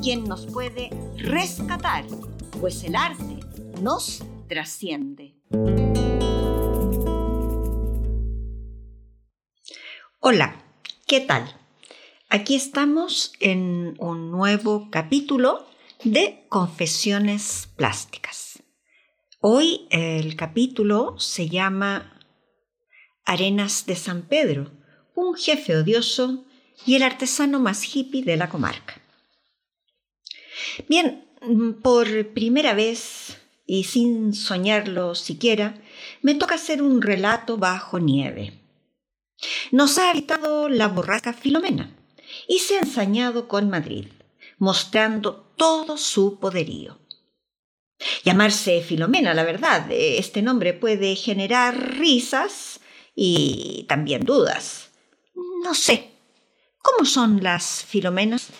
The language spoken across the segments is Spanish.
quien nos puede rescatar, pues el arte nos trasciende. Hola, ¿qué tal? Aquí estamos en un nuevo capítulo de Confesiones Plásticas. Hoy el capítulo se llama Arenas de San Pedro, un jefe odioso y el artesano más hippie de la comarca. Bien, por primera vez y sin soñarlo siquiera, me toca hacer un relato bajo nieve. Nos ha habitado la borrasca Filomena y se ha ensañado con Madrid, mostrando todo su poderío. Llamarse Filomena, la verdad, este nombre puede generar risas y también dudas. No sé, ¿cómo son las Filomenas?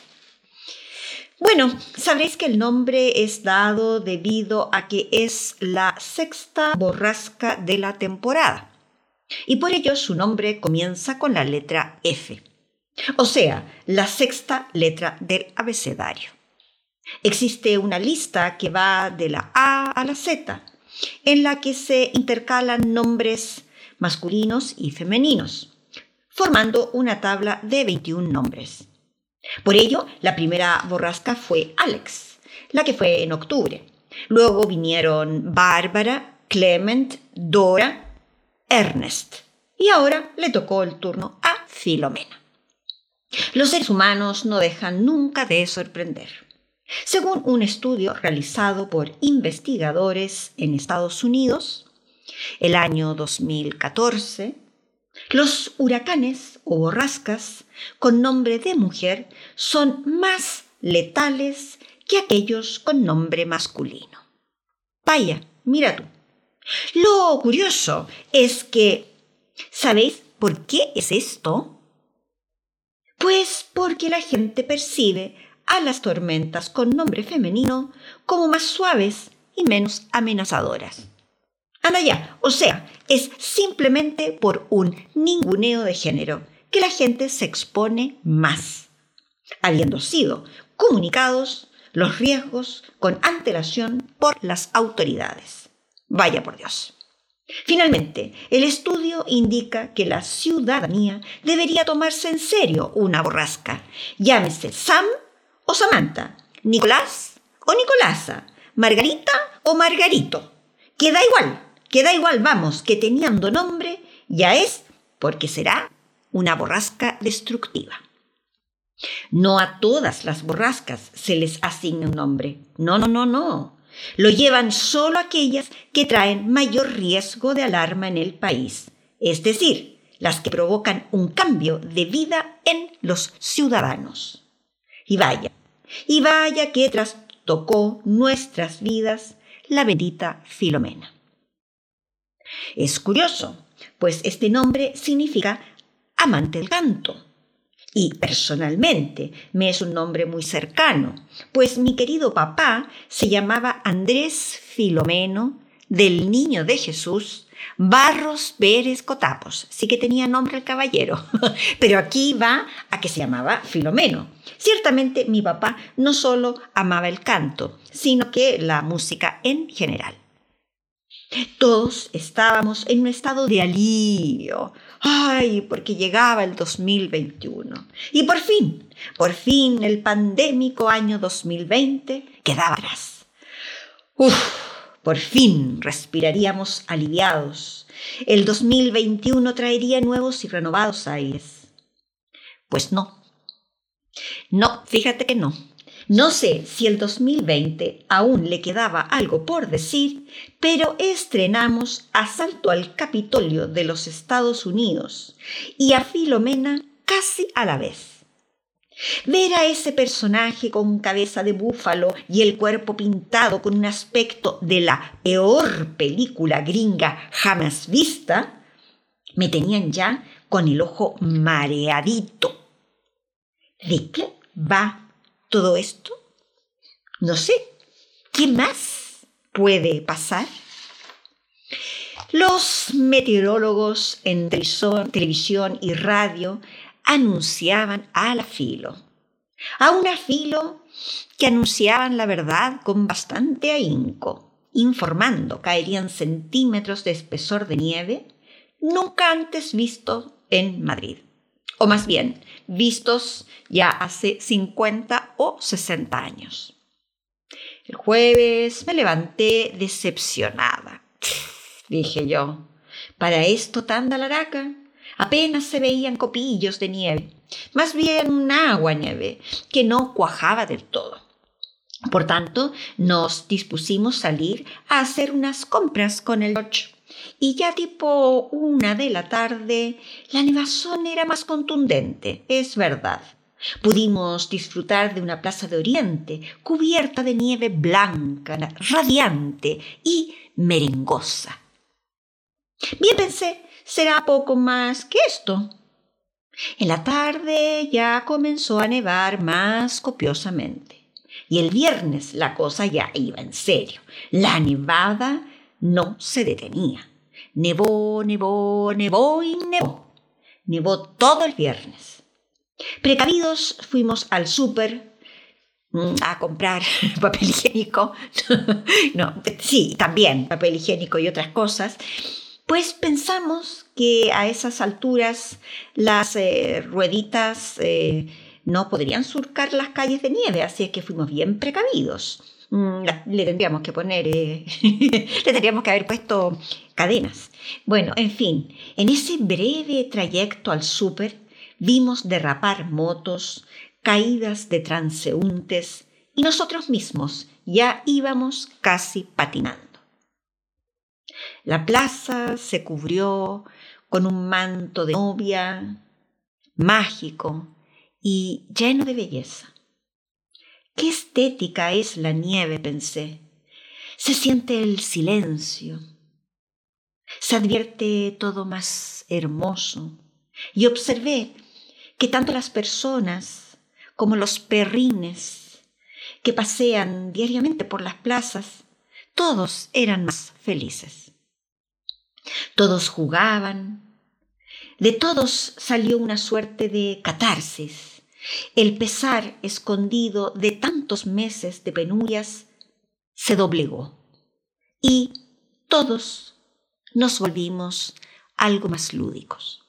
Bueno, sabréis que el nombre es dado debido a que es la sexta borrasca de la temporada y por ello su nombre comienza con la letra F, o sea, la sexta letra del abecedario. Existe una lista que va de la A a la Z, en la que se intercalan nombres masculinos y femeninos, formando una tabla de 21 nombres. Por ello, la primera borrasca fue Alex, la que fue en octubre. Luego vinieron Bárbara, Clement, Dora, Ernest. Y ahora le tocó el turno a Filomena. Los seres humanos no dejan nunca de sorprender. Según un estudio realizado por investigadores en Estados Unidos, el año 2014, los huracanes o borrascas con nombre de mujer son más letales que aquellos con nombre masculino. Vaya, mira tú. Lo curioso es que, ¿sabéis por qué es esto? Pues porque la gente percibe a las tormentas con nombre femenino como más suaves y menos amenazadoras. Anda ya, o sea, es simplemente por un ninguneo de género que la gente se expone más, habiendo sido comunicados los riesgos con antelación por las autoridades. Vaya por Dios. Finalmente, el estudio indica que la ciudadanía debería tomarse en serio una borrasca, llámese Sam o Samantha, Nicolás o Nicolasa, Margarita o Margarito. Queda igual, queda igual, vamos, que teniendo nombre ya es porque será una borrasca destructiva. No a todas las borrascas se les asigna un nombre. No, no, no, no. Lo llevan solo aquellas que traen mayor riesgo de alarma en el país, es decir, las que provocan un cambio de vida en los ciudadanos. Y vaya, y vaya que trastocó nuestras vidas la bendita Filomena. Es curioso, pues este nombre significa amante del canto. Y personalmente me es un nombre muy cercano, pues mi querido papá se llamaba Andrés Filomeno del Niño de Jesús Barros Pérez Cotapos. Sí que tenía nombre el caballero, pero aquí va a que se llamaba Filomeno. Ciertamente mi papá no solo amaba el canto, sino que la música en general. Todos estábamos en un estado de alivio. Ay, porque llegaba el 2021. Y por fin, por fin el pandémico año 2020 quedaba atrás. Uf, por fin respiraríamos aliviados. El 2021 traería nuevos y renovados aires. Pues no. No, fíjate que no. No sé si el 2020 aún le quedaba algo por decir, pero estrenamos Asalto al Capitolio de los Estados Unidos y a Filomena casi a la vez. Ver a ese personaje con cabeza de búfalo y el cuerpo pintado con un aspecto de la peor película gringa jamás vista, me tenían ya con el ojo mareadito. ¿De qué va todo esto? No sé. ¿Qué más puede pasar? Los meteorólogos en televisión y radio anunciaban al filo. A un filo que anunciaban la verdad con bastante ahínco, informando caerían centímetros de espesor de nieve nunca antes visto en Madrid, o más bien vistos ya hace 50 o 60 años. El jueves me levanté decepcionada. Dije yo, ¿para esto tan laraca? Apenas se veían copillos de nieve, más bien un agua nieve que no cuajaba del todo. Por tanto, nos dispusimos salir a hacer unas compras con el George. Y ya tipo una de la tarde, la nevazón era más contundente, es verdad. Pudimos disfrutar de una plaza de Oriente cubierta de nieve blanca, radiante y merengosa. Bien pensé, será poco más que esto. En la tarde ya comenzó a nevar más copiosamente. Y el viernes la cosa ya iba en serio. La nevada no se detenía. Nevó, nevó, nevó y nevó. Nevó todo el viernes. Precavidos fuimos al súper mm, a comprar papel higiénico. no, sí, también papel higiénico y otras cosas. Pues pensamos que a esas alturas las eh, rueditas eh, no podrían surcar las calles de nieve, así es que fuimos bien precavidos. Mm, le tendríamos que poner, eh, le tendríamos que haber puesto cadenas. Bueno, en fin, en ese breve trayecto al súper vimos derrapar motos, caídas de transeúntes y nosotros mismos ya íbamos casi patinando. La plaza se cubrió con un manto de novia, mágico y lleno de belleza. Qué estética es la nieve, pensé. Se siente el silencio. Se advierte todo más hermoso. Y observé que tanto las personas como los perrines que pasean diariamente por las plazas, todos eran más felices. Todos jugaban. De todos salió una suerte de catarsis. El pesar escondido de tantos meses de penurias se doblegó. Y todos nos volvimos algo más lúdicos.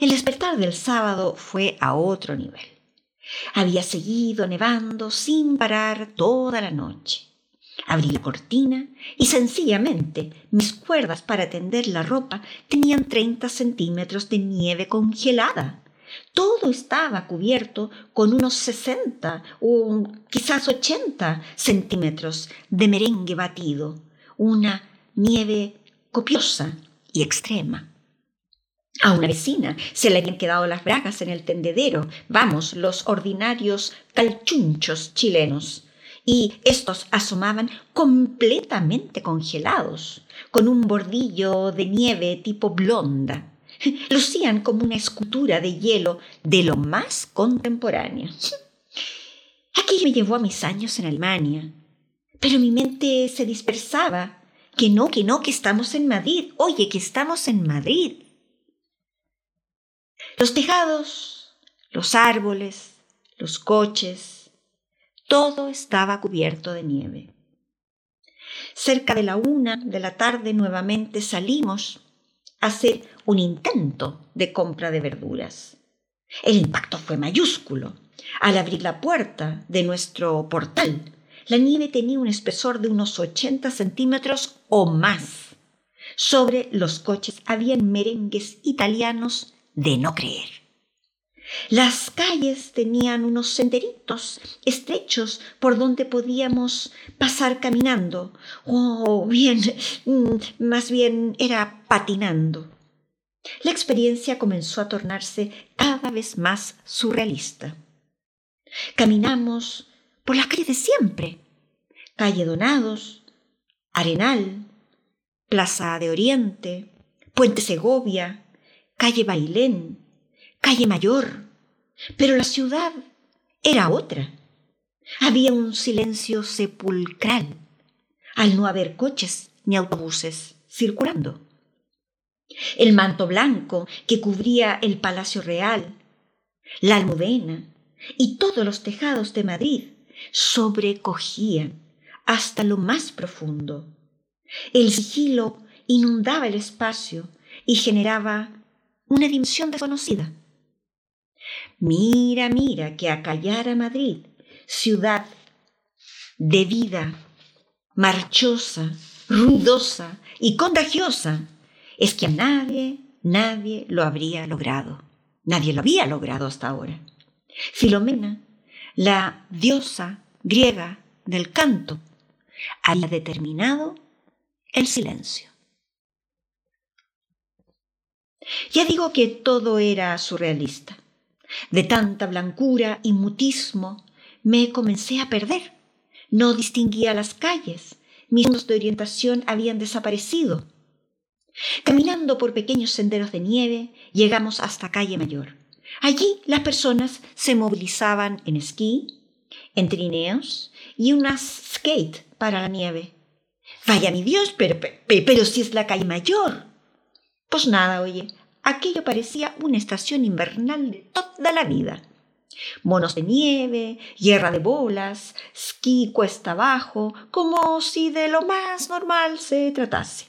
El despertar del sábado fue a otro nivel. Había seguido nevando sin parar toda la noche. Abrí la cortina y sencillamente mis cuerdas para tender la ropa tenían 30 centímetros de nieve congelada. Todo estaba cubierto con unos 60 o quizás 80 centímetros de merengue batido, una nieve copiosa y extrema. A una vecina se le habían quedado las bragas en el tendedero, vamos, los ordinarios calchunchos chilenos y estos asomaban completamente congelados, con un bordillo de nieve tipo blonda. Lucían como una escultura de hielo de lo más contemporáneo. Aquello me llevó a mis años en Alemania, pero mi mente se dispersaba. Que no, que no, que estamos en Madrid. Oye, que estamos en Madrid. Los tejados, los árboles, los coches, todo estaba cubierto de nieve. Cerca de la una de la tarde nuevamente salimos a hacer un intento de compra de verduras. El impacto fue mayúsculo. Al abrir la puerta de nuestro portal, la nieve tenía un espesor de unos 80 centímetros o más. Sobre los coches habían merengues italianos de no creer. Las calles tenían unos senderitos estrechos por donde podíamos pasar caminando, o bien, mm, más bien era patinando. La experiencia comenzó a tornarse cada vez más surrealista. Caminamos por las calles de siempre, calle Donados, Arenal, Plaza de Oriente, Puente Segovia, calle Bailén, calle Mayor, pero la ciudad era otra. Había un silencio sepulcral al no haber coches ni autobuses circulando. El manto blanco que cubría el Palacio Real, la almudena y todos los tejados de Madrid sobrecogían hasta lo más profundo. El sigilo inundaba el espacio y generaba una dimensión desconocida. Mira, mira, que acallar a Madrid, ciudad de vida, marchosa, ruidosa y contagiosa, es que a nadie, nadie lo habría logrado. Nadie lo había logrado hasta ahora. Filomena, la diosa griega del canto, había determinado el silencio. Ya digo que todo era surrealista. De tanta blancura y mutismo me comencé a perder. No distinguía las calles. Mis puntos de orientación habían desaparecido. Caminando por pequeños senderos de nieve, llegamos hasta Calle Mayor. Allí las personas se movilizaban en esquí, en trineos y unas skate para la nieve. Vaya mi Dios, pero, pero, si es la calle mayor. Pues nada, oye, aquello parecía una estación invernal de toda la vida. Monos de nieve, hierra de bolas, esquí cuesta abajo, como si de lo más normal se tratase.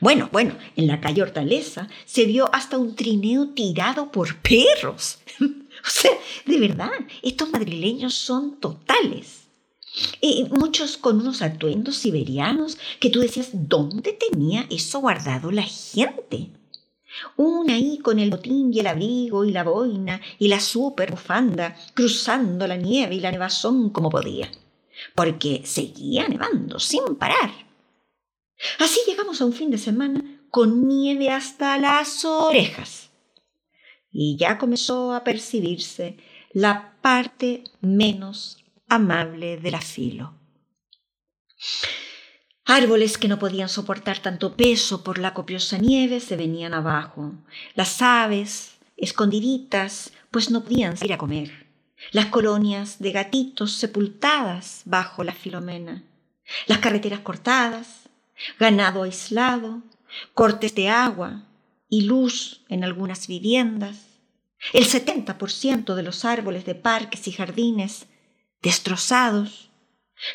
Bueno, bueno, en la calle Hortaleza se vio hasta un trineo tirado por perros. o sea, de verdad, estos madrileños son totales. Y muchos con unos atuendos siberianos que tú decías, ¿dónde tenía eso guardado la gente? Una ahí con el botín y el abrigo y la boina y la super bufanda, cruzando la nieve y la nevazón como podía, porque seguía nevando sin parar. Así llegamos a un fin de semana con nieve hasta las orejas. Y ya comenzó a percibirse la parte menos amable de la filo. Árboles que no podían soportar tanto peso por la copiosa nieve se venían abajo. Las aves, escondiditas, pues no podían salir a comer. Las colonias de gatitos sepultadas bajo la filomena. Las carreteras cortadas, ganado aislado, cortes de agua y luz en algunas viviendas. El 70% de los árboles de parques y jardines destrozados.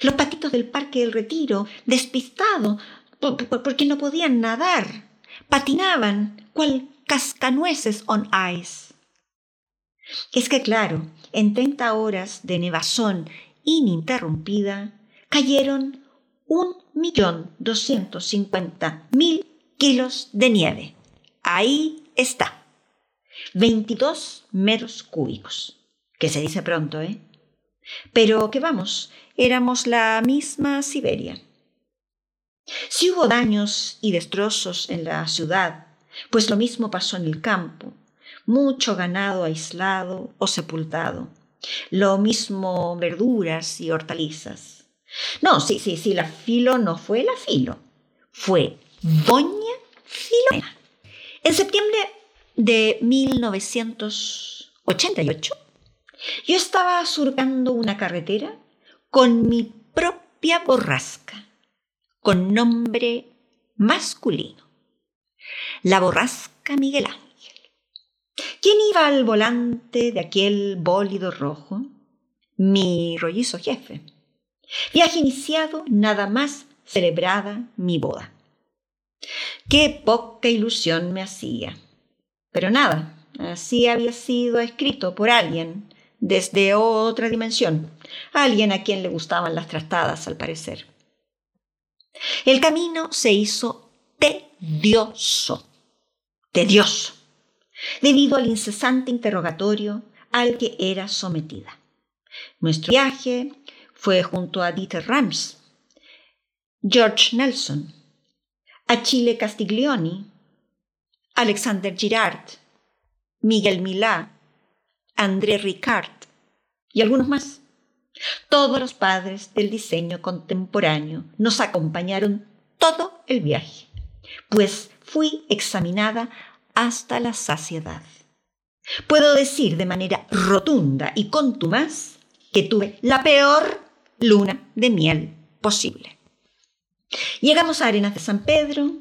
Los patitos del Parque del Retiro, despistados porque no podían nadar, patinaban cual cascanueces on ice. Es que claro, en 30 horas de nevazón ininterrumpida, cayeron un millón doscientos cincuenta mil kilos de nieve. Ahí está. 22 metros cúbicos. Que se dice pronto, ¿eh? Pero que vamos, éramos la misma Siberia. Si hubo daños y destrozos en la ciudad, pues lo mismo pasó en el campo, mucho ganado aislado o sepultado, lo mismo verduras y hortalizas. No, sí, sí, sí, la filo no fue la filo, fue Doña Filomena. En septiembre de 1988, yo estaba surcando una carretera con mi propia borrasca, con nombre masculino, la borrasca Miguel Ángel. ¿Quién iba al volante de aquel bólido rojo? Mi rollizo jefe. Viaje iniciado, nada más celebrada mi boda. Qué poca ilusión me hacía. Pero nada, así había sido escrito por alguien desde otra dimensión, alguien a quien le gustaban las trastadas, al parecer. El camino se hizo tedioso, tedioso, debido al incesante interrogatorio al que era sometida. Nuestro viaje fue junto a Dieter Rams, George Nelson, Achille Castiglioni, Alexander Girard, Miguel Milá, André Ricard y algunos más. Todos los padres del diseño contemporáneo nos acompañaron todo el viaje, pues fui examinada hasta la saciedad. Puedo decir de manera rotunda y contumaz que tuve la peor luna de miel posible. Llegamos a Arenas de San Pedro,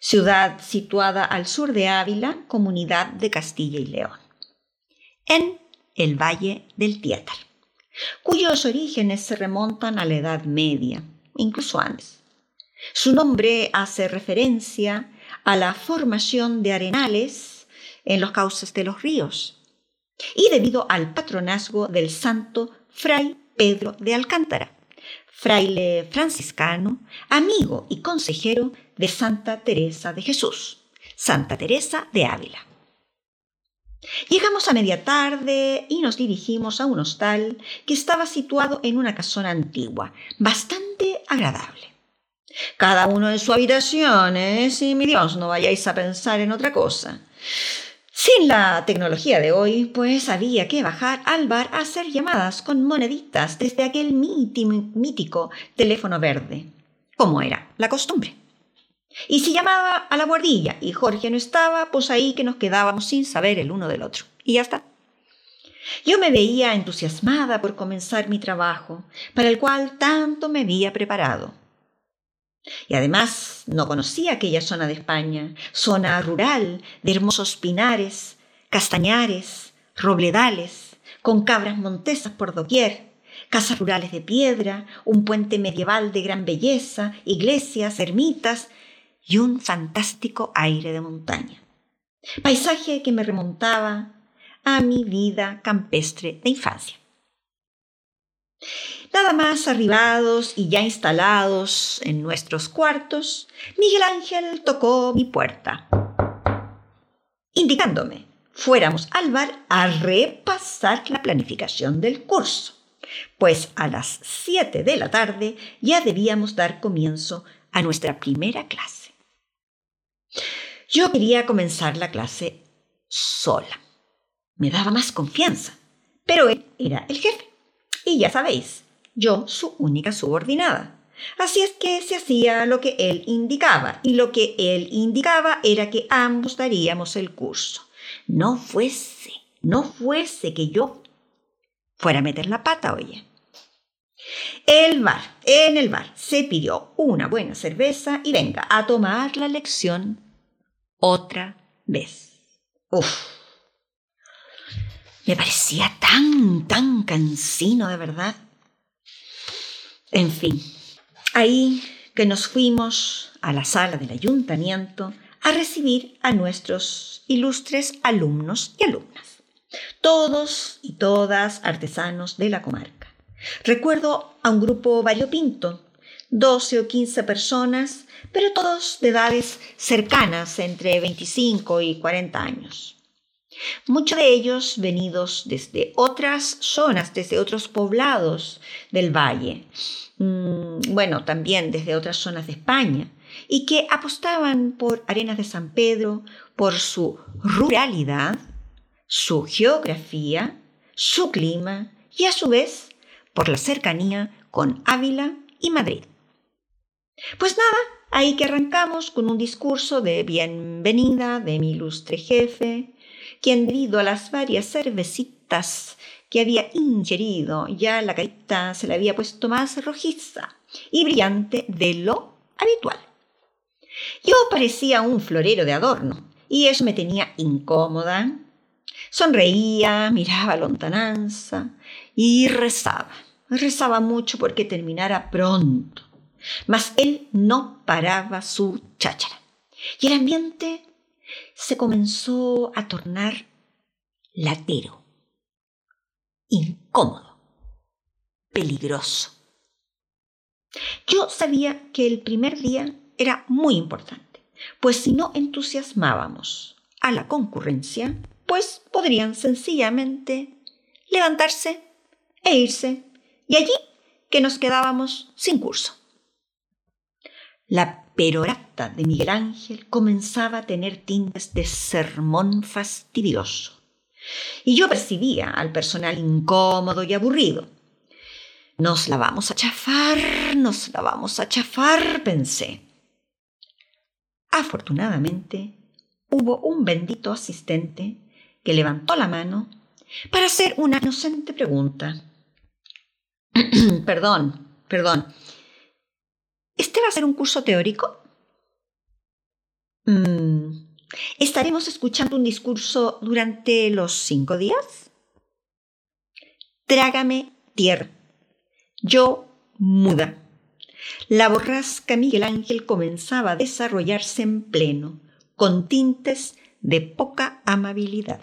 ciudad situada al sur de Ávila, comunidad de Castilla y León, en el Valle del Tietar, cuyos orígenes se remontan a la Edad Media, incluso antes. Su nombre hace referencia a la formación de arenales en los cauces de los ríos y debido al patronazgo del santo Fray Pedro de Alcántara, fraile franciscano, amigo y consejero de Santa Teresa de Jesús, Santa Teresa de Ávila. Llegamos a media tarde y nos dirigimos a un hostal que estaba situado en una casona antigua, bastante agradable. Cada uno en su habitación, ¿eh? Si mi Dios, no vayáis a pensar en otra cosa. Sin la tecnología de hoy, pues había que bajar al bar a hacer llamadas con moneditas desde aquel mítico teléfono verde, como era la costumbre. Y si llamaba a la guardilla y Jorge no estaba, pues ahí que nos quedábamos sin saber el uno del otro. Y ya está. Yo me veía entusiasmada por comenzar mi trabajo, para el cual tanto me había preparado. Y además no conocía aquella zona de España, zona rural, de hermosos pinares, castañares, robledales, con cabras montesas por doquier, casas rurales de piedra, un puente medieval de gran belleza, iglesias, ermitas y un fantástico aire de montaña. Paisaje que me remontaba a mi vida campestre de infancia. Nada más arribados y ya instalados en nuestros cuartos, Miguel Ángel tocó mi puerta, indicándome fuéramos al bar a repasar la planificación del curso, pues a las 7 de la tarde ya debíamos dar comienzo a nuestra primera clase. Yo quería comenzar la clase sola. Me daba más confianza, pero él era el jefe. Y ya sabéis, yo su única subordinada. Así es que se hacía lo que él indicaba, y lo que él indicaba era que ambos daríamos el curso. No fuese, no fuese que yo fuera a meter la pata, oye. El bar, en el bar, se pidió una buena cerveza y venga a tomar la lección otra vez. Uf. Me parecía tan, tan cansino de verdad. En fin, ahí que nos fuimos a la sala del ayuntamiento a recibir a nuestros ilustres alumnos y alumnas, todos y todas artesanos de la comarca. Recuerdo a un grupo variopinto, 12 o 15 personas, pero todos de edades cercanas, entre 25 y 40 años. Muchos de ellos venidos desde otras zonas, desde otros poblados del valle, mm, bueno, también desde otras zonas de España, y que apostaban por Arenas de San Pedro, por su ruralidad, su geografía, su clima y a su vez por la cercanía con Ávila y Madrid. Pues nada, ahí que arrancamos con un discurso de bienvenida de mi ilustre jefe, quien debido a las varias cervecitas que había ingerido, ya la carita se le había puesto más rojiza y brillante de lo habitual. Yo parecía un florero de adorno y eso me tenía incómoda. Sonreía, miraba lontananza y rezaba. Rezaba mucho porque terminara pronto. Mas él no paraba su cháchara. Y el ambiente se comenzó a tornar latero, incómodo, peligroso. Yo sabía que el primer día era muy importante, pues si no entusiasmábamos a la concurrencia, pues podrían sencillamente levantarse e irse, y allí que nos quedábamos sin curso. La perorata de Miguel Ángel comenzaba a tener tintes de sermón fastidioso. Y yo percibía al personal incómodo y aburrido. Nos la vamos a chafar, nos la vamos a chafar, pensé. Afortunadamente, hubo un bendito asistente que levantó la mano para hacer una inocente pregunta. perdón, perdón. ¿Este va a ser un curso teórico? Mm, ¿Estaremos escuchando un discurso durante los cinco días? Trágame tierra. Yo muda. La borrasca Miguel Ángel comenzaba a desarrollarse en pleno, con tintes de poca amabilidad.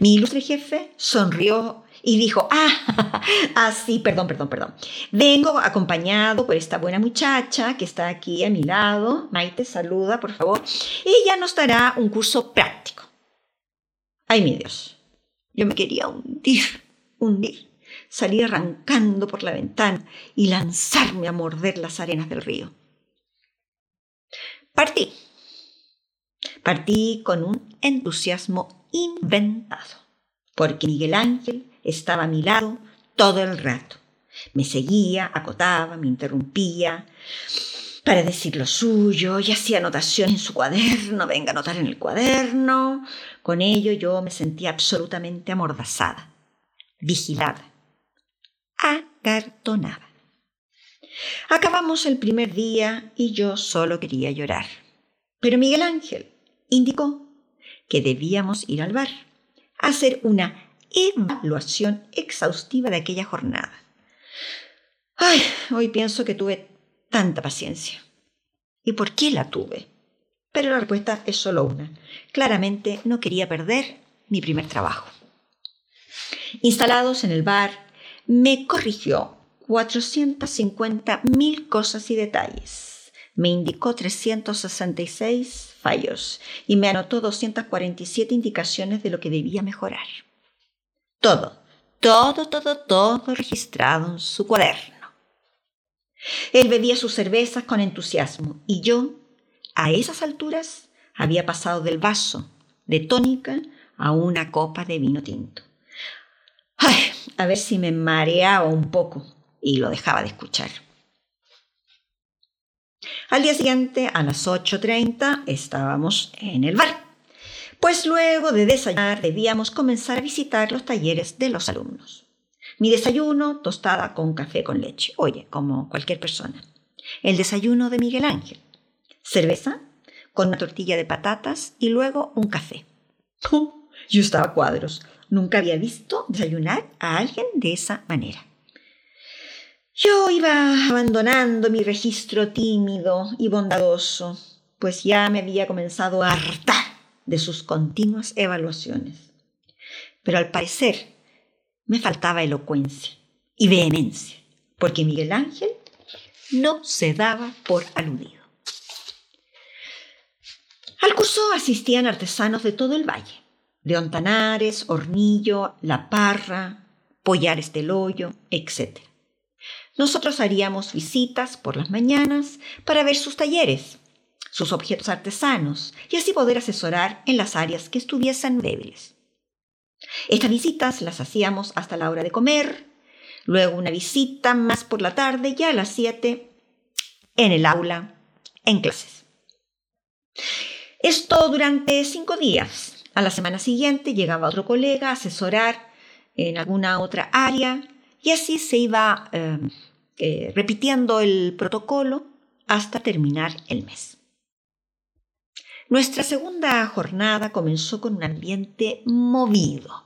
Mi ilustre jefe sonrió y dijo, ah, ah, sí, perdón, perdón, perdón. Vengo acompañado por esta buena muchacha que está aquí a mi lado. Maite, saluda, por favor. Y ya nos dará un curso práctico. Ay, mi Dios, yo me quería hundir, hundir, salir arrancando por la ventana y lanzarme a morder las arenas del río. Partí. Partí con un entusiasmo inventado, porque Miguel Ángel estaba a mi lado todo el rato. Me seguía, acotaba, me interrumpía para decir lo suyo y hacía anotaciones en su cuaderno, venga a anotar en el cuaderno. Con ello yo me sentía absolutamente amordazada, vigilada, acartonada. Acabamos el primer día y yo solo quería llorar. Pero Miguel Ángel indicó que debíamos ir al bar a hacer una evaluación exhaustiva de aquella jornada. Ay, hoy pienso que tuve tanta paciencia. ¿Y por qué la tuve? Pero la respuesta es solo una. Claramente no quería perder mi primer trabajo. Instalados en el bar, me corrigió 450 mil cosas y detalles. Me indicó 366 fallos y me anotó 247 indicaciones de lo que debía mejorar. Todo, todo, todo, todo registrado en su cuaderno. Él bebía sus cervezas con entusiasmo y yo, a esas alturas, había pasado del vaso de tónica a una copa de vino tinto. Ay, a ver si me mareaba un poco y lo dejaba de escuchar. Al día siguiente, a las 8.30, estábamos en el bar pues luego de desayunar debíamos comenzar a visitar los talleres de los alumnos. Mi desayuno, tostada con café con leche, oye, como cualquier persona. El desayuno de Miguel Ángel, cerveza con una tortilla de patatas y luego un café. yo estaba cuadros, nunca había visto desayunar a alguien de esa manera. Yo iba abandonando mi registro tímido y bondadoso, pues ya me había comenzado a hartar de sus continuas evaluaciones. Pero al parecer me faltaba elocuencia y vehemencia, porque Miguel Ángel no se daba por aludido. Al curso asistían artesanos de todo el valle, de Ontanares, Hornillo, La Parra, Pollares del Hoyo, etc. Nosotros haríamos visitas por las mañanas para ver sus talleres sus objetos artesanos y así poder asesorar en las áreas que estuviesen débiles. Estas visitas las hacíamos hasta la hora de comer, luego una visita más por la tarde ya a las 7 en el aula, en clases. Esto durante cinco días. A la semana siguiente llegaba otro colega a asesorar en alguna otra área y así se iba eh, eh, repitiendo el protocolo hasta terminar el mes. Nuestra segunda jornada comenzó con un ambiente movido.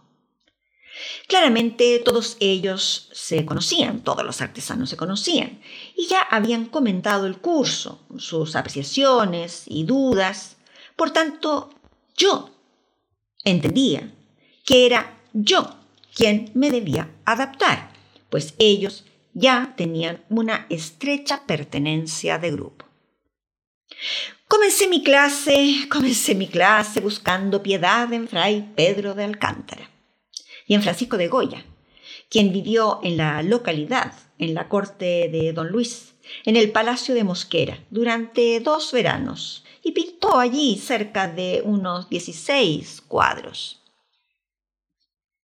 Claramente todos ellos se conocían, todos los artesanos se conocían, y ya habían comentado el curso, sus apreciaciones y dudas. Por tanto, yo entendía que era yo quien me debía adaptar, pues ellos ya tenían una estrecha pertenencia de grupo. Comencé mi clase, comencé mi clase buscando piedad en Fray Pedro de Alcántara y en Francisco de Goya, quien vivió en la localidad en la corte de don Luis, en el Palacio de Mosquera, durante dos veranos, y pintó allí cerca de unos 16 cuadros.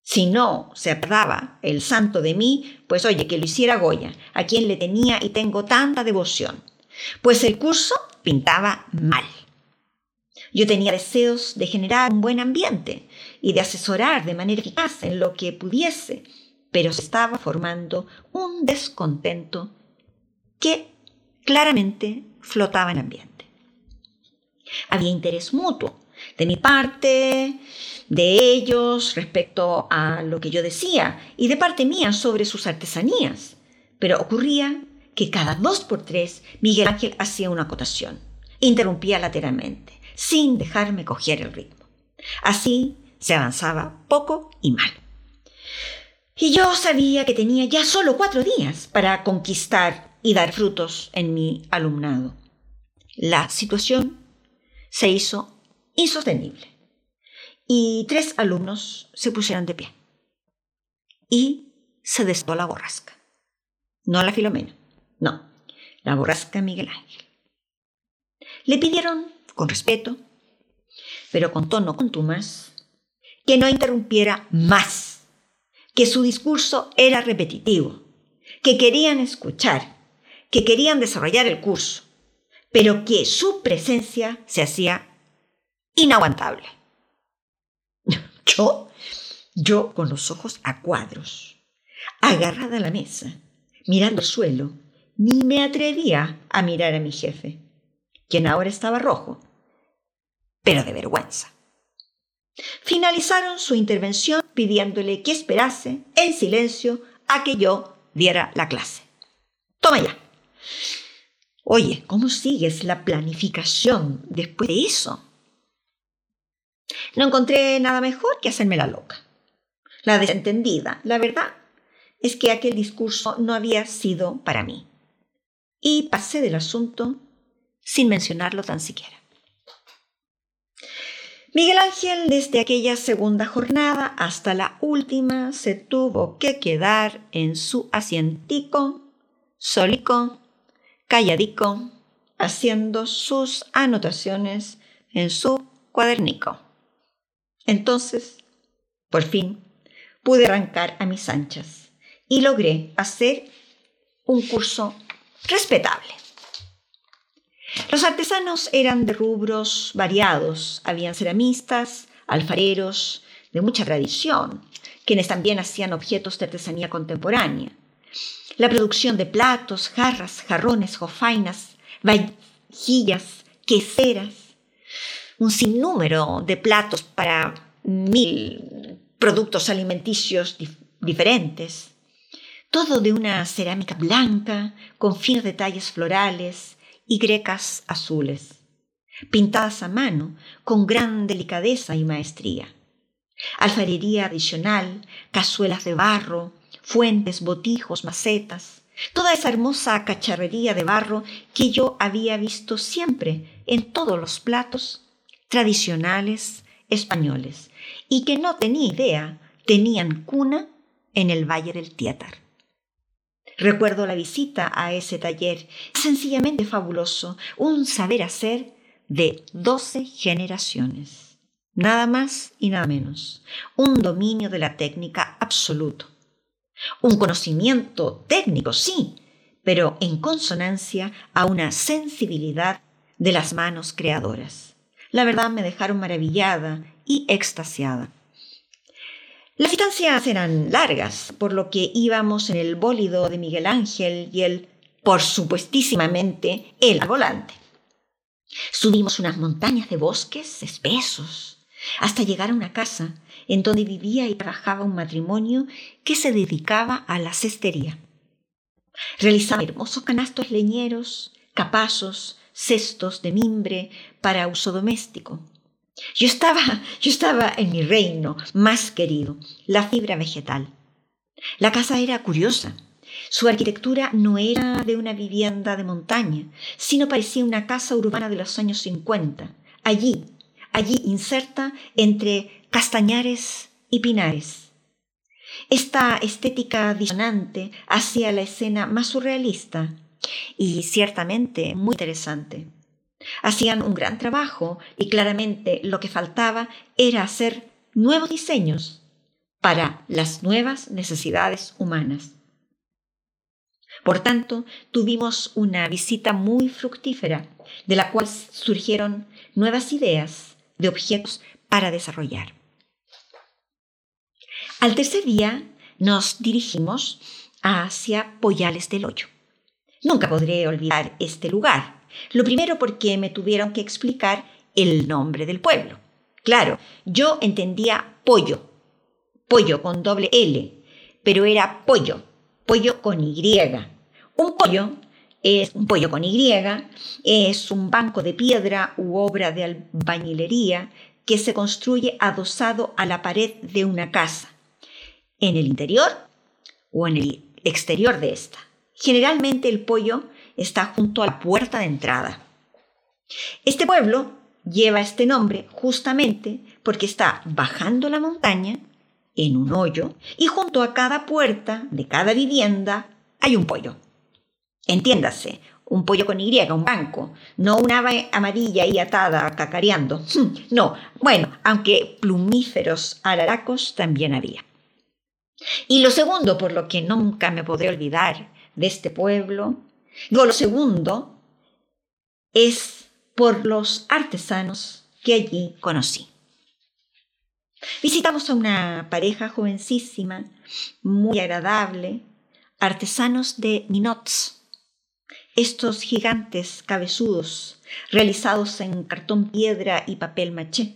Si no se acordaba el santo de mí, pues oye, que lo hiciera Goya, a quien le tenía y tengo tanta devoción. Pues el curso pintaba mal. Yo tenía deseos de generar un buen ambiente y de asesorar de manera eficaz en lo que pudiese, pero se estaba formando un descontento que claramente flotaba en ambiente. Había interés mutuo de mi parte, de ellos respecto a lo que yo decía y de parte mía sobre sus artesanías. Pero ocurría que cada dos por tres Miguel Ángel hacía una acotación, interrumpía lateralmente, sin dejarme coger el ritmo. Así se avanzaba poco y mal. Y yo sabía que tenía ya solo cuatro días para conquistar y dar frutos en mi alumnado. La situación se hizo insostenible y tres alumnos se pusieron de pie. Y se desató la borrasca. No la Filomena, no, la borrasca Miguel Ángel. Le pidieron, con respeto, pero con tono contumaz, que no interrumpiera más, que su discurso era repetitivo, que querían escuchar, que querían desarrollar el curso, pero que su presencia se hacía inaguantable. Yo, yo con los ojos a cuadros, agarrada a la mesa, mirando el suelo, ni me atrevía a mirar a mi jefe, quien ahora estaba rojo, pero de vergüenza. Finalizaron su intervención pidiéndole que esperase en silencio a que yo diera la clase. Toma ya. Oye, ¿cómo sigues la planificación después de eso? No encontré nada mejor que hacerme la loca. La desentendida, la verdad, es que aquel discurso no había sido para mí. Y pasé del asunto sin mencionarlo tan siquiera. Miguel Ángel desde aquella segunda jornada hasta la última se tuvo que quedar en su asientico, solico, calladico, haciendo sus anotaciones en su cuadernico. Entonces, por fin, pude arrancar a mis anchas y logré hacer un curso respetable. Los artesanos eran de rubros variados, habían ceramistas, alfareros de mucha tradición, quienes también hacían objetos de artesanía contemporánea. La producción de platos, jarras, jarrones, jofainas, vajillas, queseras, un sinnúmero de platos para mil productos alimenticios diferentes. Todo de una cerámica blanca, con finos detalles florales y grecas azules, pintadas a mano con gran delicadeza y maestría. Alfarería adicional, cazuelas de barro, fuentes, botijos, macetas, toda esa hermosa cacharrería de barro que yo había visto siempre en todos los platos tradicionales españoles y que no tenía idea tenían cuna en el Valle del Tietar. Recuerdo la visita a ese taller, sencillamente fabuloso, un saber hacer de doce generaciones. Nada más y nada menos. Un dominio de la técnica absoluto. Un conocimiento técnico, sí, pero en consonancia a una sensibilidad de las manos creadoras la verdad me dejaron maravillada y extasiada. Las distancias eran largas, por lo que íbamos en el bólido de Miguel Ángel y él, por supuestísimamente, al volante. Subimos unas montañas de bosques espesos hasta llegar a una casa en donde vivía y trabajaba un matrimonio que se dedicaba a la cestería. Realizaba hermosos canastos leñeros, capazos, cestos de mimbre para uso doméstico. Yo estaba, yo estaba en mi reino más querido, la fibra vegetal. La casa era curiosa. Su arquitectura no era de una vivienda de montaña, sino parecía una casa urbana de los años 50, allí, allí inserta entre castañares y pinares. Esta estética disonante hacía la escena más surrealista y ciertamente muy interesante. Hacían un gran trabajo y claramente lo que faltaba era hacer nuevos diseños para las nuevas necesidades humanas. Por tanto, tuvimos una visita muy fructífera, de la cual surgieron nuevas ideas de objetos para desarrollar. Al tercer día nos dirigimos hacia Poyales del Hoyo. Nunca podré olvidar este lugar. Lo primero porque me tuvieron que explicar el nombre del pueblo. Claro, yo entendía pollo, pollo con doble L, pero era pollo, pollo con Y. Un pollo es un pollo con Y, es un banco de piedra u obra de albañilería que se construye adosado a la pared de una casa, en el interior o en el exterior de esta. Generalmente el pollo está junto a la puerta de entrada. Este pueblo lleva este nombre justamente porque está bajando la montaña en un hoyo y junto a cada puerta de cada vivienda hay un pollo. Entiéndase, un pollo con Y, un banco, no una ave amarilla y atada cacareando. No, bueno, aunque plumíferos araracos también había. Y lo segundo, por lo que nunca me podré olvidar de este pueblo, lo segundo es por los artesanos que allí conocí. Visitamos a una pareja jovencísima, muy agradable, artesanos de ninots, estos gigantes cabezudos realizados en cartón piedra y papel maché,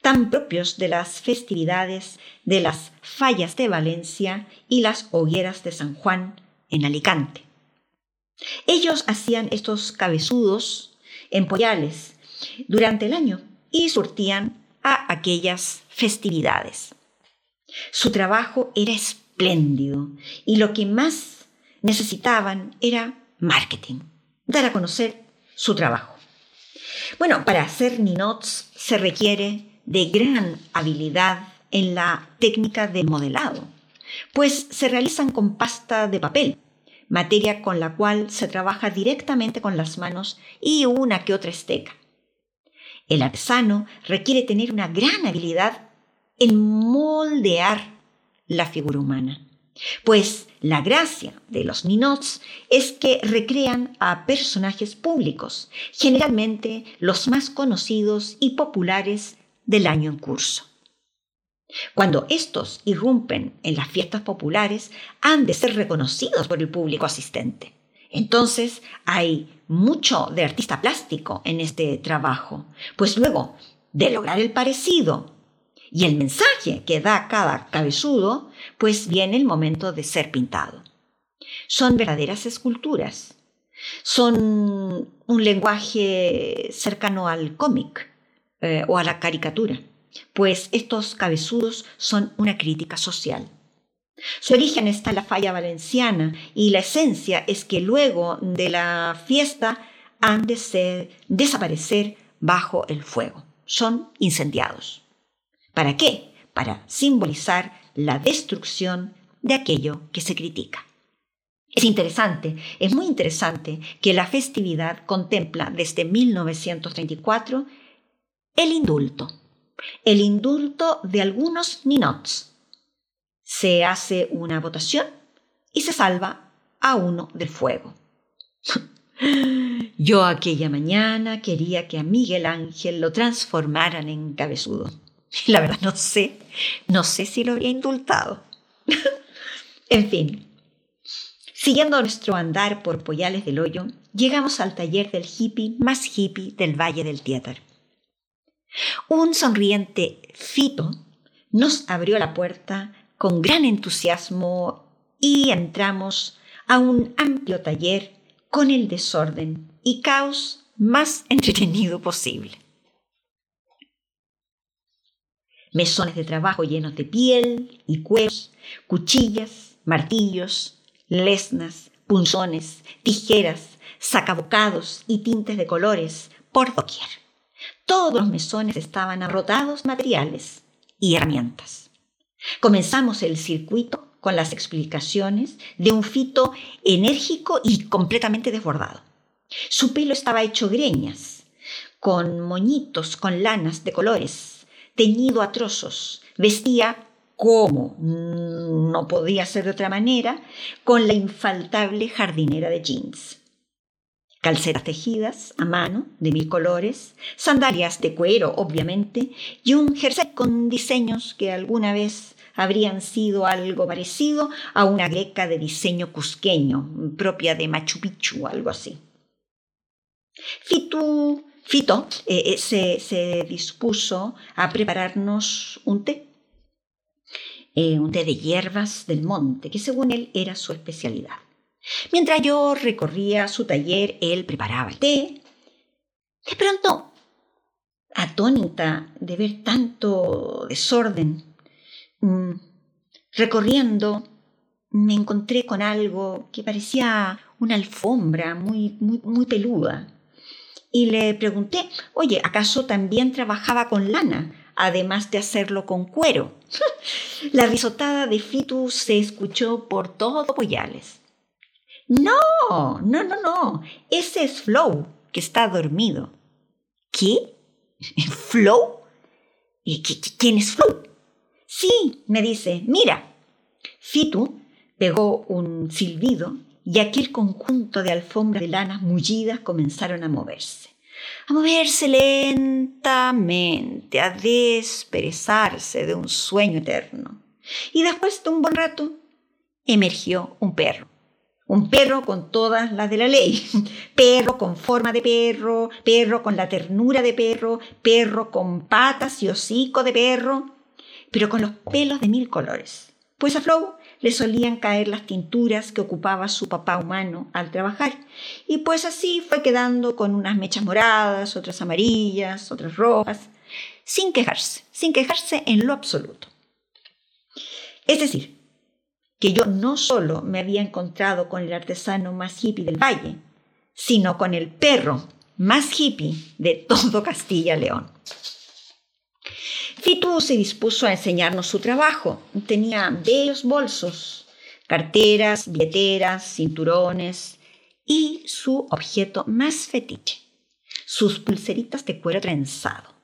tan propios de las festividades de las fallas de Valencia y las hogueras de San Juan en Alicante. Ellos hacían estos cabezudos en pollales durante el año y surtían a aquellas festividades. Su trabajo era espléndido y lo que más necesitaban era marketing, dar a conocer su trabajo. Bueno, para hacer ninots se requiere de gran habilidad en la técnica de modelado, pues se realizan con pasta de papel, materia con la cual se trabaja directamente con las manos y una que otra esteca. El artesano requiere tener una gran habilidad en moldear la figura humana, pues la gracia de los ninots es que recrean a personajes públicos, generalmente los más conocidos y populares del año en curso. Cuando estos irrumpen en las fiestas populares, han de ser reconocidos por el público asistente. Entonces hay mucho de artista plástico en este trabajo, pues luego de lograr el parecido y el mensaje que da cada cabezudo, pues viene el momento de ser pintado. Son verdaderas esculturas, son un lenguaje cercano al cómic eh, o a la caricatura, pues estos cabezudos son una crítica social. Su origen está en la falla valenciana y la esencia es que luego de la fiesta han de desaparecer bajo el fuego. Son incendiados. ¿Para qué? Para simbolizar la destrucción de aquello que se critica. Es interesante, es muy interesante que la festividad contempla desde 1934 el indulto, el indulto de algunos ninots. Se hace una votación y se salva a uno del fuego. Yo aquella mañana quería que a Miguel Ángel lo transformaran en cabezudo. La verdad no sé, no sé si lo habría indultado. en fin, siguiendo nuestro andar por Poyales del Hoyo, llegamos al taller del hippie más hippie del Valle del Tietar. Un sonriente Fito nos abrió la puerta con gran entusiasmo y entramos a un amplio taller con el desorden y caos más entretenido posible. mesones de trabajo llenos de piel y cueros, cuchillas, martillos, lesnas, punzones, tijeras, sacabocados y tintes de colores por doquier. Todos los mesones estaban arrotados materiales y herramientas. Comenzamos el circuito con las explicaciones de un fito enérgico y completamente desbordado. Su pelo estaba hecho greñas, con moñitos, con lanas de colores, teñido a trozos. Vestía como no podía ser de otra manera, con la infaltable jardinera de jeans. Calcetas tejidas a mano de mil colores, sandalias de cuero, obviamente, y un jersey con diseños que alguna vez habrían sido algo parecido a una greca de diseño cusqueño, propia de Machu Picchu, algo así. Fito, Fito eh, eh, se, se dispuso a prepararnos un té eh, un té de hierbas del monte, que según él era su especialidad. Mientras yo recorría su taller, él preparaba el té. De pronto, atónita de ver tanto desorden, mm, recorriendo, me encontré con algo que parecía una alfombra muy, muy, muy peluda. Y le pregunté, oye, ¿acaso también trabajaba con lana? además de hacerlo con cuero. La risotada de Fitu se escuchó por todo Poyales. No, no, no, no. Ese es Flow, que está dormido. ¿Qué? ¿Flow? ¿Y quién es Flow? Sí, me dice, mira. Fitu pegó un silbido y aquel conjunto de alfombras de lanas mullidas comenzaron a moverse a moverse lentamente, a desperezarse de un sueño eterno. Y después de un buen rato, emergió un perro. Un perro con todas las de la ley. Perro con forma de perro, perro con la ternura de perro, perro con patas y hocico de perro, pero con los pelos de mil colores. Pues a Flow le solían caer las tinturas que ocupaba su papá humano al trabajar. Y pues así fue quedando con unas mechas moradas, otras amarillas, otras rojas, sin quejarse, sin quejarse en lo absoluto. Es decir, que yo no solo me había encontrado con el artesano más hippie del valle, sino con el perro más hippie de todo Castilla-León. Fitu se dispuso a enseñarnos su trabajo. Tenía bellos bolsos, carteras, billeteras, cinturones y su objeto más fetiche, sus pulseritas de cuero trenzado.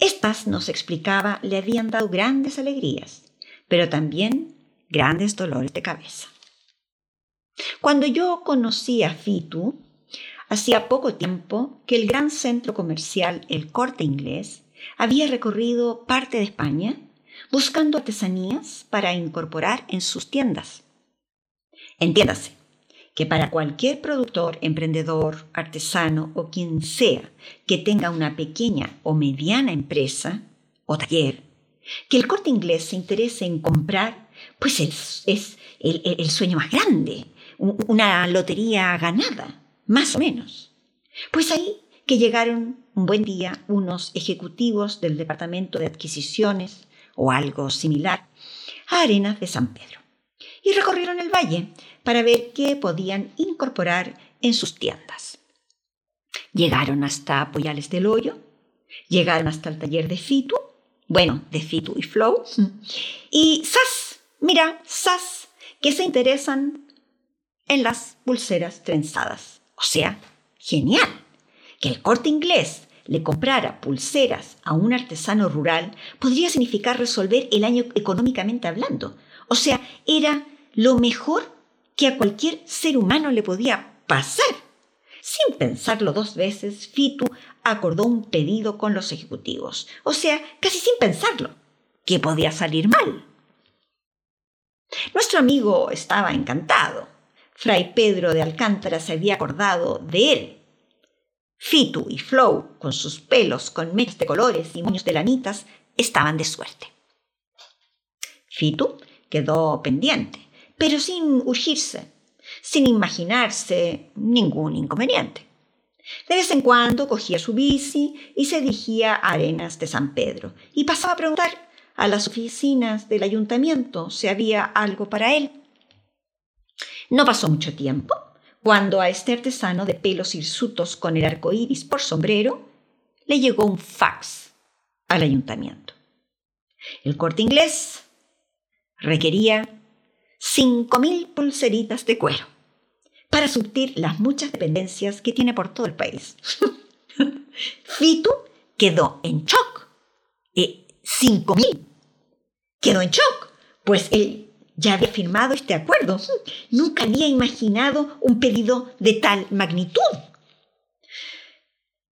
Estas, nos explicaba, le habían dado grandes alegrías, pero también grandes dolores de cabeza. Cuando yo conocí a Fitu, hacía poco tiempo que el gran centro comercial El Corte Inglés había recorrido parte de España buscando artesanías para incorporar en sus tiendas. Entiéndase que para cualquier productor, emprendedor, artesano o quien sea que tenga una pequeña o mediana empresa o taller, que el corte inglés se interese en comprar, pues es, es el, el sueño más grande, una lotería ganada, más o menos. Pues ahí que llegaron un buen día unos ejecutivos del Departamento de Adquisiciones o algo similar a Arenas de San Pedro y recorrieron el valle para ver qué podían incorporar en sus tiendas. Llegaron hasta Poyales del Hoyo, llegaron hasta el taller de Fitu, bueno, de Fitu y Flow, y ¡zas! Mira, ¡zas! que se interesan en las pulseras trenzadas. O sea, genial. Que el corte inglés le comprara pulseras a un artesano rural podría significar resolver el año económicamente hablando. O sea, era lo mejor que a cualquier ser humano le podía pasar. Sin pensarlo dos veces, Fitu acordó un pedido con los ejecutivos. O sea, casi sin pensarlo. ¿Qué podía salir mal? Nuestro amigo estaba encantado. Fray Pedro de Alcántara se había acordado de él Fitu y Flow, con sus pelos con mechas de colores y moños de lanitas, estaban de suerte. Fitu quedó pendiente, pero sin urgirse, sin imaginarse ningún inconveniente. De vez en cuando cogía su bici y se dirigía a Arenas de San Pedro y pasaba a preguntar a las oficinas del ayuntamiento si había algo para él. No pasó mucho tiempo cuando a este artesano de pelos hirsutos con el arco iris por sombrero le llegó un fax al ayuntamiento. El corte inglés Requería cinco mil pulseritas de cuero para surtir las muchas dependencias que tiene por todo el país. Fitu quedó en shock. Eh, cinco mil. Quedó en shock, pues él ya había firmado este acuerdo. Nunca había imaginado un pedido de tal magnitud.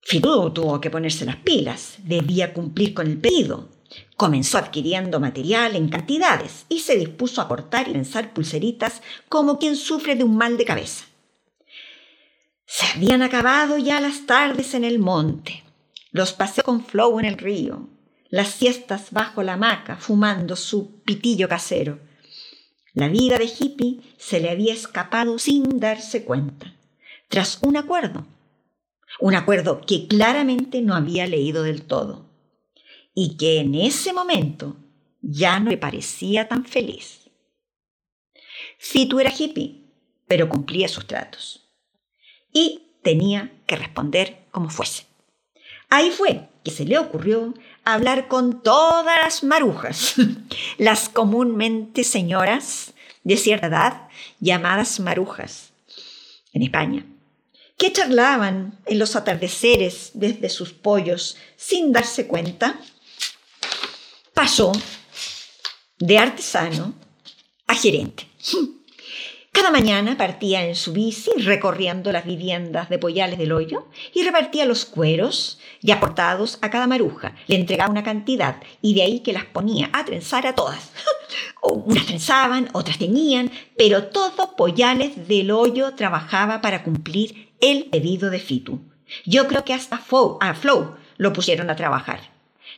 Fitu tuvo que ponerse las pilas, debía cumplir con el pedido. Comenzó adquiriendo material en cantidades y se dispuso a cortar y lanzar pulseritas como quien sufre de un mal de cabeza. Se habían acabado ya las tardes en el monte, los paseos con Flow en el río, las siestas bajo la hamaca fumando su pitillo casero. La vida de hippie se le había escapado sin darse cuenta, tras un acuerdo un acuerdo que claramente no había leído del todo y que en ese momento ya no le parecía tan feliz. Fitu era hippie, pero cumplía sus tratos y tenía que responder como fuese. Ahí fue que se le ocurrió hablar con todas las marujas, las comúnmente señoras de cierta edad llamadas marujas en España que charlaban en los atardeceres desde sus pollos sin darse cuenta, pasó de artesano a gerente. Cada mañana partía en su bici recorriendo las viviendas de Poyales del Hoyo y repartía los cueros ya aportados a cada maruja. Le entregaba una cantidad y de ahí que las ponía a trenzar a todas. Unas trenzaban, otras tenían, pero todo Poyales del Hoyo trabajaba para cumplir el pedido de Fitu. Yo creo que hasta a Flow lo pusieron a trabajar.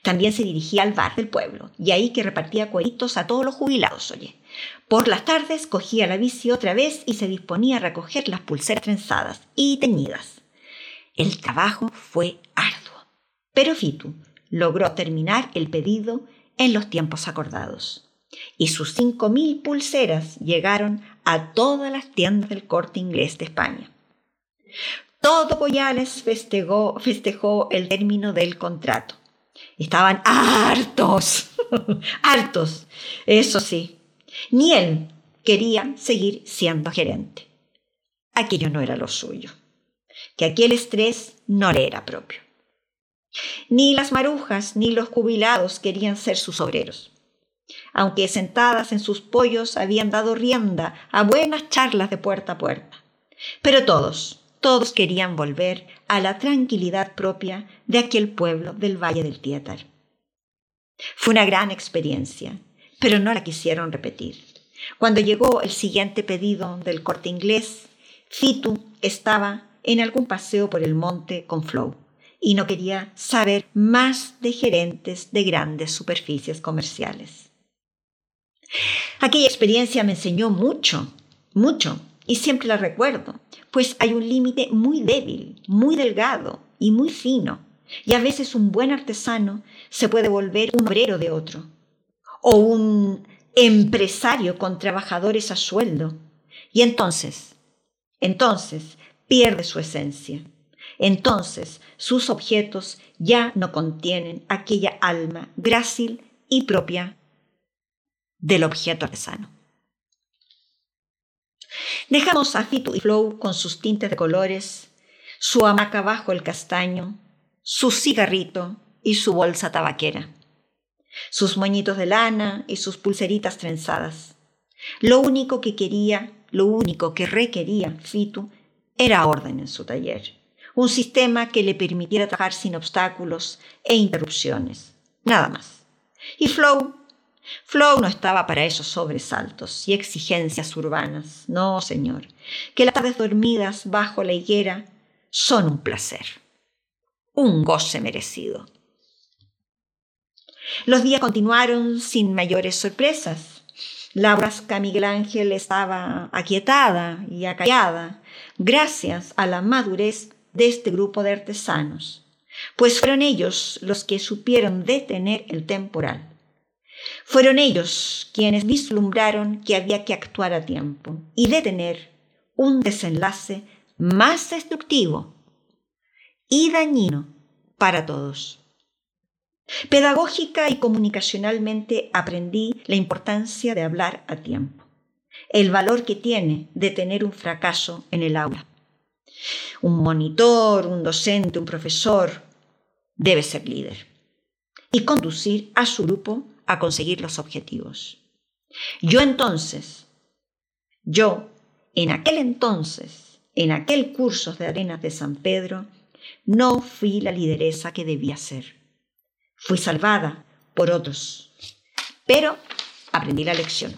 También se dirigía al bar del pueblo, y ahí que repartía cueritos a todos los jubilados, oye. Por las tardes cogía la bici otra vez y se disponía a recoger las pulseras trenzadas y teñidas. El trabajo fue arduo, pero Fitu logró terminar el pedido en los tiempos acordados. Y sus cinco mil pulseras llegaron a todas las tiendas del corte inglés de España. Todo Poyales festejó, festejó el término del contrato. Estaban hartos, hartos, eso sí. Ni él quería seguir siendo gerente. Aquello no era lo suyo, que aquel estrés no le era propio. Ni las marujas ni los jubilados querían ser sus obreros, aunque sentadas en sus pollos habían dado rienda a buenas charlas de puerta a puerta. Pero todos, todos querían volver a la tranquilidad propia de aquel pueblo del Valle del Tietar. Fue una gran experiencia, pero no la quisieron repetir. Cuando llegó el siguiente pedido del corte inglés, Fitu estaba en algún paseo por el monte con Flow y no quería saber más de gerentes de grandes superficies comerciales. Aquella experiencia me enseñó mucho, mucho, y siempre la recuerdo, pues hay un límite muy débil, muy delgado y muy fino, y a veces un buen artesano se puede volver un obrero de otro, o un empresario con trabajadores a sueldo, y entonces, entonces pierde su esencia. Entonces sus objetos ya no contienen aquella alma grácil y propia del objeto artesano. Dejamos a Fitu y Flow con sus tintes de colores, su hamaca bajo el castaño, su cigarrito y su bolsa tabaquera, sus moñitos de lana y sus pulseritas trenzadas. Lo único que quería, lo único que requería Fitu era orden en su taller, un sistema que le permitiera trabajar sin obstáculos e interrupciones, nada más. Y Flow Flow no estaba para esos sobresaltos y exigencias urbanas. No, señor, que las tardes dormidas bajo la higuera son un placer, un goce merecido. Los días continuaron sin mayores sorpresas. La brasca Miguel Ángel estaba aquietada y acallada gracias a la madurez de este grupo de artesanos, pues fueron ellos los que supieron detener el temporal fueron ellos quienes vislumbraron que había que actuar a tiempo y detener un desenlace más destructivo y dañino para todos. Pedagógica y comunicacionalmente aprendí la importancia de hablar a tiempo, el valor que tiene de tener un fracaso en el aula. Un monitor, un docente, un profesor debe ser líder y conducir a su grupo a conseguir los objetivos. Yo entonces, yo en aquel entonces, en aquel curso de Arenas de San Pedro, no fui la lideresa que debía ser. Fui salvada por otros, pero aprendí la lección.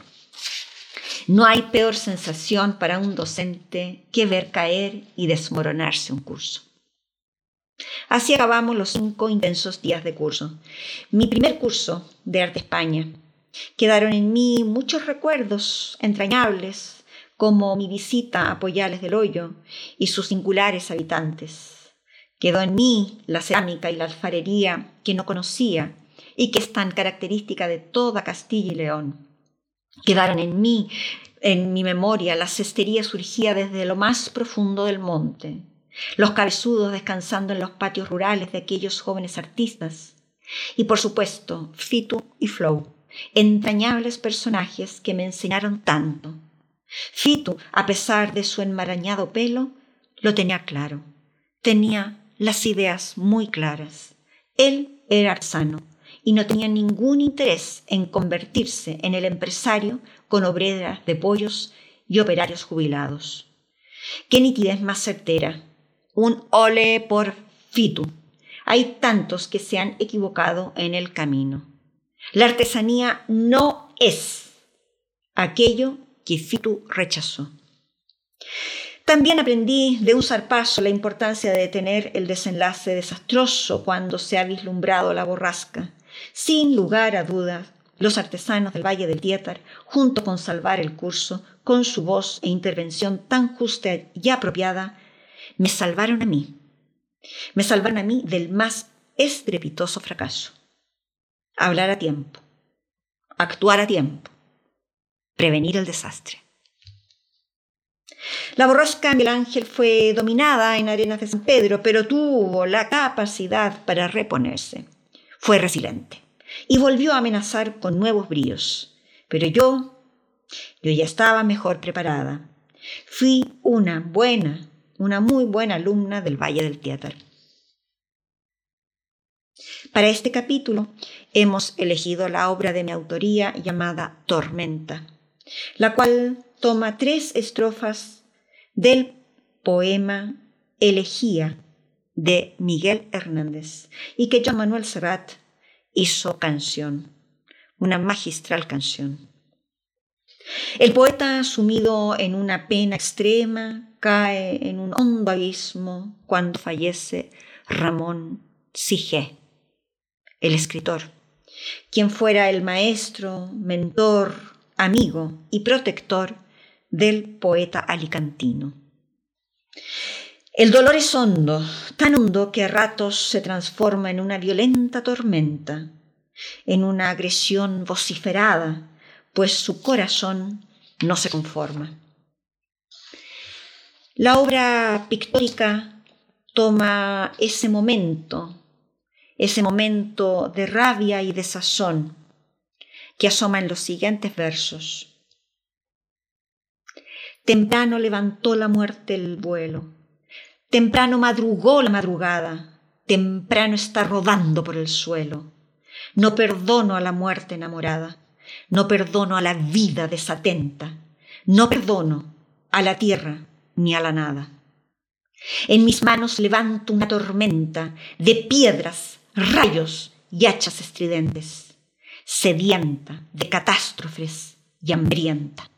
No hay peor sensación para un docente que ver caer y desmoronarse un curso. Así acabamos los cinco intensos días de curso. Mi primer curso de Arte España. Quedaron en mí muchos recuerdos entrañables, como mi visita a Poyales del Hoyo y sus singulares habitantes. Quedó en mí la cerámica y la alfarería que no conocía y que es tan característica de toda Castilla y León. Quedaron en mí, en mi memoria, la cestería surgía desde lo más profundo del monte, los cabezudos descansando en los patios rurales de aquellos jóvenes artistas, y por supuesto, Fitu y Flow, entrañables personajes que me enseñaron tanto. Fitu, a pesar de su enmarañado pelo, lo tenía claro, tenía las ideas muy claras. Él era artesano y no tenía ningún interés en convertirse en el empresario con obreras de pollos y operarios jubilados. Qué nitidez más certera, un ole por Fitu. Hay tantos que se han equivocado en el camino. La artesanía no es aquello que Fitu rechazó. También aprendí de un zarpazo la importancia de detener el desenlace desastroso cuando se ha vislumbrado la borrasca. Sin lugar a dudas, los artesanos del Valle del Tietar, junto con Salvar el Curso, con su voz e intervención tan justa y apropiada, me salvaron a mí. Me salvaron a mí del más estrepitoso fracaso. Hablar a tiempo, actuar a tiempo, prevenir el desastre. La borrasca Miguel Ángel fue dominada en Arenas de San Pedro, pero tuvo la capacidad para reponerse. Fue resiliente y volvió a amenazar con nuevos bríos. Pero yo, yo ya estaba mejor preparada. Fui una buena una muy buena alumna del Valle del Teatro. Para este capítulo hemos elegido la obra de mi autoría llamada Tormenta, la cual toma tres estrofas del poema Elegía de Miguel Hernández y que Joan Manuel Serrat hizo canción, una magistral canción. El poeta, sumido en una pena extrema, cae en un hondo abismo cuando fallece Ramón Sige, el escritor, quien fuera el maestro, mentor, amigo y protector del poeta alicantino. El dolor es hondo, tan hondo que a ratos se transforma en una violenta tormenta, en una agresión vociferada, pues su corazón no se conforma. La obra pictórica toma ese momento, ese momento de rabia y de sazón que asoma en los siguientes versos. Temprano levantó la muerte el vuelo, temprano madrugó la madrugada, temprano está rodando por el suelo. No perdono a la muerte enamorada, no perdono a la vida desatenta, no perdono a la tierra ni a la nada. En mis manos levanto una tormenta de piedras, rayos y hachas estridentes, sedienta de catástrofes y hambrienta.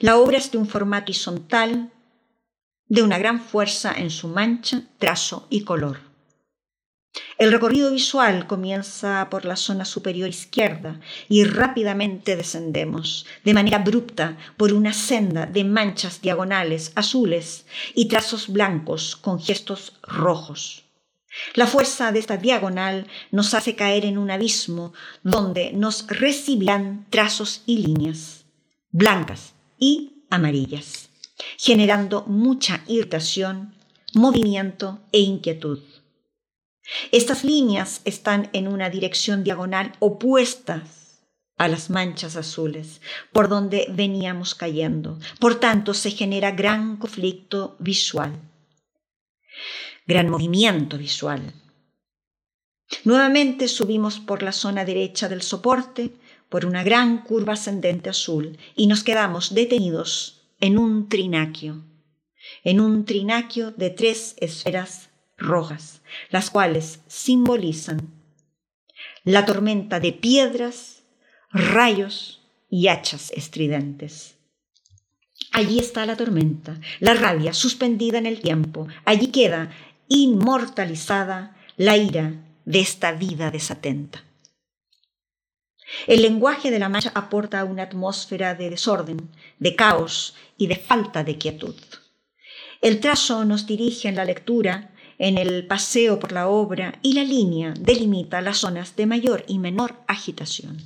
La obra es de un formato horizontal, de una gran fuerza en su mancha, trazo y color. El recorrido visual comienza por la zona superior izquierda y rápidamente descendemos, de manera abrupta, por una senda de manchas diagonales azules y trazos blancos con gestos rojos. La fuerza de esta diagonal nos hace caer en un abismo donde nos recibirán trazos y líneas, blancas y amarillas, generando mucha irritación, movimiento e inquietud. Estas líneas están en una dirección diagonal opuestas a las manchas azules por donde veníamos cayendo. Por tanto, se genera gran conflicto visual, gran movimiento visual. Nuevamente subimos por la zona derecha del soporte, por una gran curva ascendente azul, y nos quedamos detenidos en un trinaquio, en un trinaquio de tres esferas rojas, las cuales simbolizan la tormenta de piedras, rayos y hachas estridentes. Allí está la tormenta, la rabia suspendida en el tiempo, allí queda inmortalizada la ira de esta vida desatenta. El lenguaje de la mancha aporta una atmósfera de desorden, de caos y de falta de quietud. El trazo nos dirige en la lectura, en el paseo por la obra y la línea delimita las zonas de mayor y menor agitación.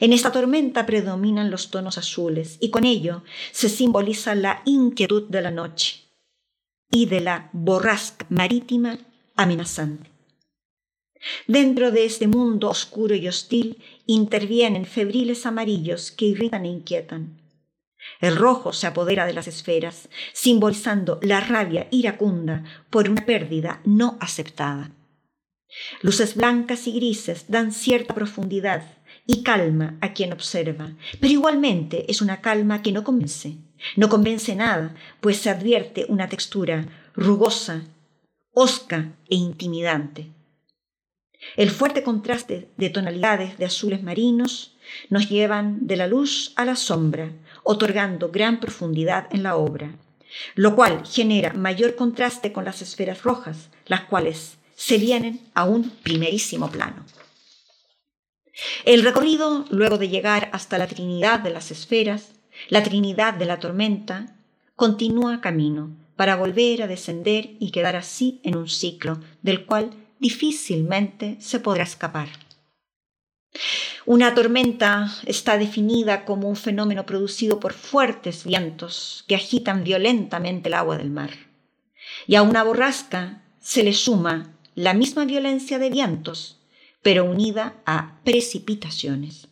En esta tormenta predominan los tonos azules y con ello se simboliza la inquietud de la noche y de la borrasca marítima amenazante. Dentro de este mundo oscuro y hostil intervienen febriles amarillos que irritan e inquietan. El rojo se apodera de las esferas, simbolizando la rabia iracunda por una pérdida no aceptada. Luces blancas y grises dan cierta profundidad y calma a quien observa, pero igualmente es una calma que no convence. No convence nada, pues se advierte una textura rugosa, osca e intimidante. El fuerte contraste de tonalidades de azules marinos nos llevan de la luz a la sombra, otorgando gran profundidad en la obra, lo cual genera mayor contraste con las esferas rojas, las cuales se vienen a un primerísimo plano. El recorrido, luego de llegar hasta la Trinidad de las esferas, la Trinidad de la tormenta, continúa camino para volver a descender y quedar así en un ciclo del cual difícilmente se podrá escapar. Una tormenta está definida como un fenómeno producido por fuertes vientos que agitan violentamente el agua del mar. Y a una borrasca se le suma la misma violencia de vientos, pero unida a precipitaciones.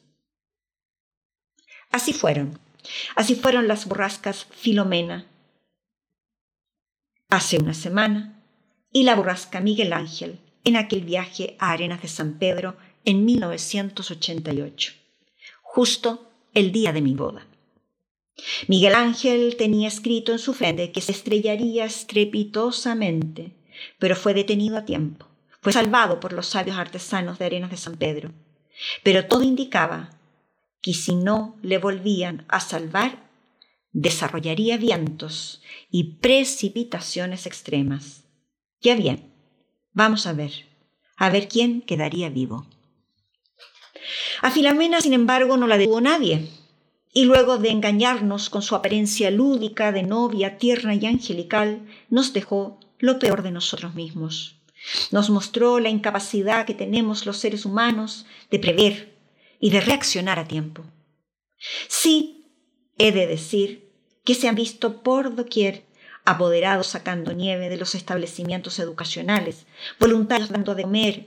Así fueron, así fueron las borrascas Filomena hace una semana y la borrasca Miguel Ángel en aquel viaje a Arenas de San Pedro en 1988, justo el día de mi boda. Miguel Ángel tenía escrito en su frente que se estrellaría estrepitosamente, pero fue detenido a tiempo. Fue salvado por los sabios artesanos de Arenas de San Pedro. Pero todo indicaba que si no le volvían a salvar, desarrollaría vientos y precipitaciones extremas. Ya bien, Vamos a ver, a ver quién quedaría vivo. A Filomena, sin embargo, no la detuvo nadie, y luego de engañarnos con su apariencia lúdica de novia tierna y angelical, nos dejó lo peor de nosotros mismos. Nos mostró la incapacidad que tenemos los seres humanos de prever y de reaccionar a tiempo. Sí, he de decir que se han visto por doquier apoderados sacando nieve de los establecimientos educacionales, voluntarios dando de comer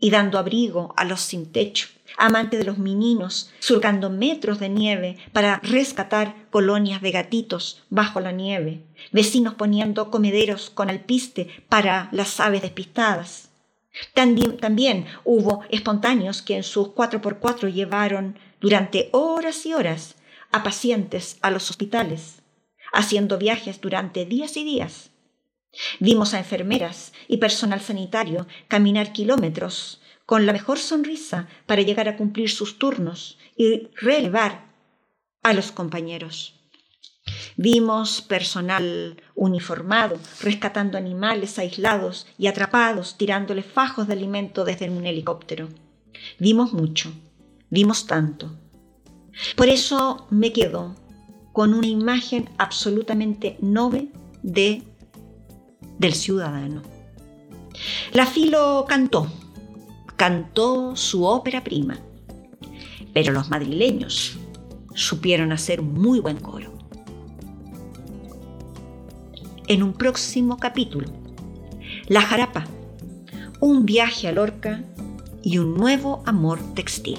y dando abrigo a los sin techo, amantes de los meninos, surcando metros de nieve para rescatar colonias de gatitos bajo la nieve, vecinos poniendo comederos con alpiste para las aves despistadas. También, también hubo espontáneos que en sus 4x4 llevaron durante horas y horas a pacientes a los hospitales haciendo viajes durante días y días. Vimos a enfermeras y personal sanitario caminar kilómetros con la mejor sonrisa para llegar a cumplir sus turnos y relevar a los compañeros. Vimos personal uniformado rescatando animales aislados y atrapados tirándole fajos de alimento desde un helicóptero. Vimos mucho, vimos tanto. Por eso me quedo con una imagen absolutamente noble de, del ciudadano. La Filo cantó, cantó su ópera prima, pero los madrileños supieron hacer muy buen coro. En un próximo capítulo, la jarapa un viaje a Lorca y un nuevo amor textil.